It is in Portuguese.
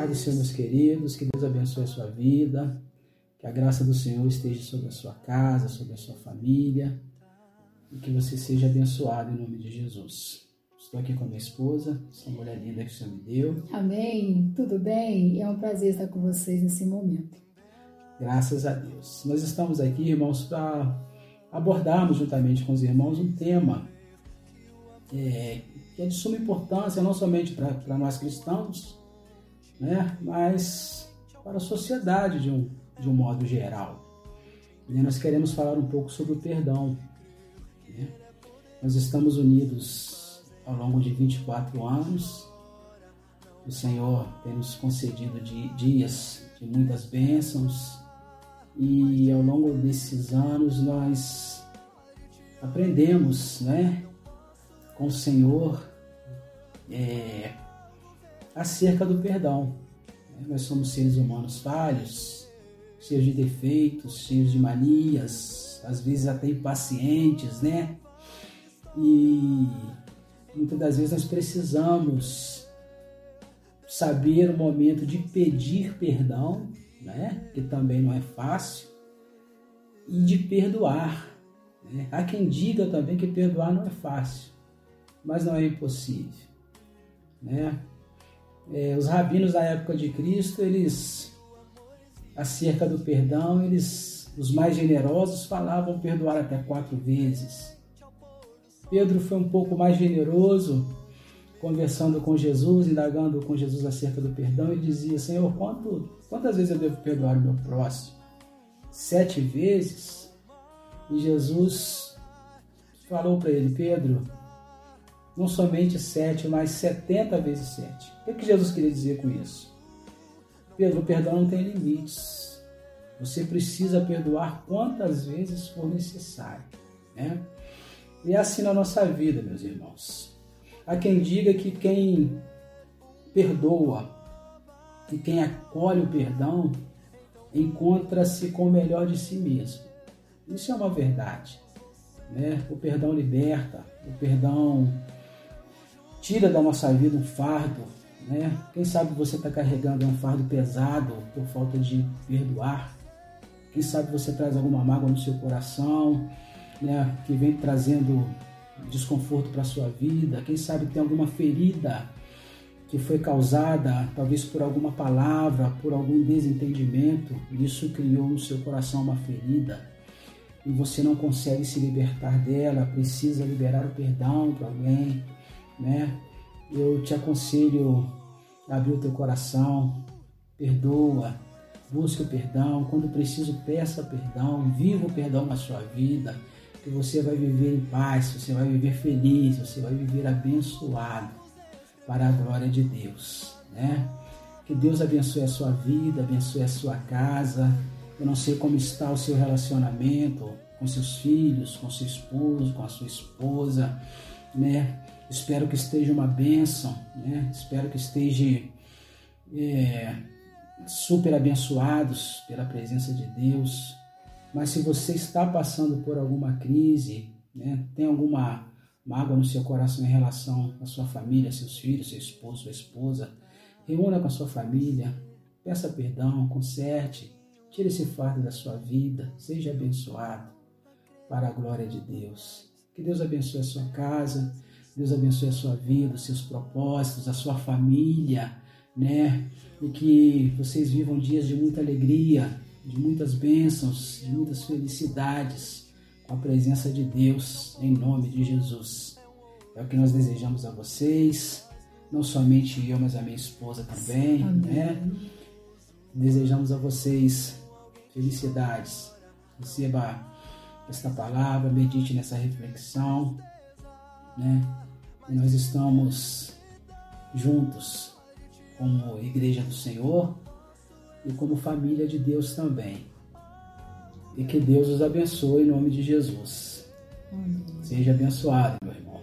Pai do Senhor, meus queridos, que Deus abençoe a sua vida, que a graça do Senhor esteja sobre a sua casa, sobre a sua família, e que você seja abençoado em nome de Jesus. Estou aqui com a minha esposa, essa mulher linda que o Senhor me deu. Amém, tudo bem? É um prazer estar com vocês nesse momento. Graças a Deus. Nós estamos aqui, irmãos, para abordarmos juntamente com os irmãos um tema é, que é de suma importância, não somente para nós cristãos, né, mas para a sociedade de um, de um modo geral. E nós queremos falar um pouco sobre o perdão. Né? Nós estamos unidos ao longo de 24 anos. O Senhor tem nos concedido de dias de muitas bênçãos e ao longo desses anos nós aprendemos, né, com o Senhor é, acerca do perdão. Nós somos seres humanos falhos, cheios de defeitos, cheios de manias, às vezes até impacientes, né? E muitas das vezes nós precisamos saber o momento de pedir perdão, né? Que também não é fácil, e de perdoar. Né? Há quem diga também que perdoar não é fácil, mas não é impossível, né? É, os rabinos da época de Cristo, eles, acerca do perdão, eles, os mais generosos, falavam perdoar até quatro vezes. Pedro foi um pouco mais generoso, conversando com Jesus, indagando com Jesus acerca do perdão, e dizia: Senhor, quanto, quantas vezes eu devo perdoar o meu próximo? Sete vezes? E Jesus falou para ele: Pedro, não somente sete, mas setenta vezes sete. O que Jesus queria dizer com isso? Pedro, o perdão não tem limites. Você precisa perdoar quantas vezes for necessário. Né? E é assim na nossa vida, meus irmãos. Há quem diga que quem perdoa e quem acolhe o perdão encontra-se com o melhor de si mesmo. Isso é uma verdade. Né? O perdão liberta, o perdão tira da nossa vida um fardo, né? Quem sabe você está carregando um fardo pesado por falta de perdoar. Quem sabe você traz alguma mágoa no seu coração, né? Que vem trazendo desconforto para sua vida. Quem sabe tem alguma ferida que foi causada talvez por alguma palavra, por algum desentendimento. Isso criou no seu coração uma ferida e você não consegue se libertar dela. Precisa liberar o perdão para alguém né? Eu te aconselho a abrir o teu coração, perdoa, busque o perdão, quando preciso peça perdão, viva o perdão na sua vida, que você vai viver em paz, você vai viver feliz, você vai viver abençoado para a glória de Deus, né? Que Deus abençoe a sua vida, abençoe a sua casa. Eu não sei como está o seu relacionamento com seus filhos, com seu esposo, com a sua esposa, né? Espero que esteja uma bênção, né? Espero que esteja é, super abençoados pela presença de Deus. Mas se você está passando por alguma crise, né? Tem alguma mágoa no seu coração em relação à sua família, seus filhos, seu esposo, sua esposa, reúna com a sua família, peça perdão, conserte, tire esse fardo da sua vida, seja abençoado para a glória de Deus. Que Deus abençoe a sua casa Deus abençoe a sua vida, os seus propósitos, a sua família, né? E que vocês vivam dias de muita alegria, de muitas bênçãos, de muitas felicidades com a presença de Deus, em nome de Jesus. É o que nós desejamos a vocês, não somente eu, mas a minha esposa também, Amém. né? Desejamos a vocês felicidades. Receba esta palavra, medite nessa reflexão né? E nós estamos juntos como igreja do Senhor e como família de Deus também. E que Deus os abençoe em nome de Jesus. Amém. Seja abençoado, meu irmão.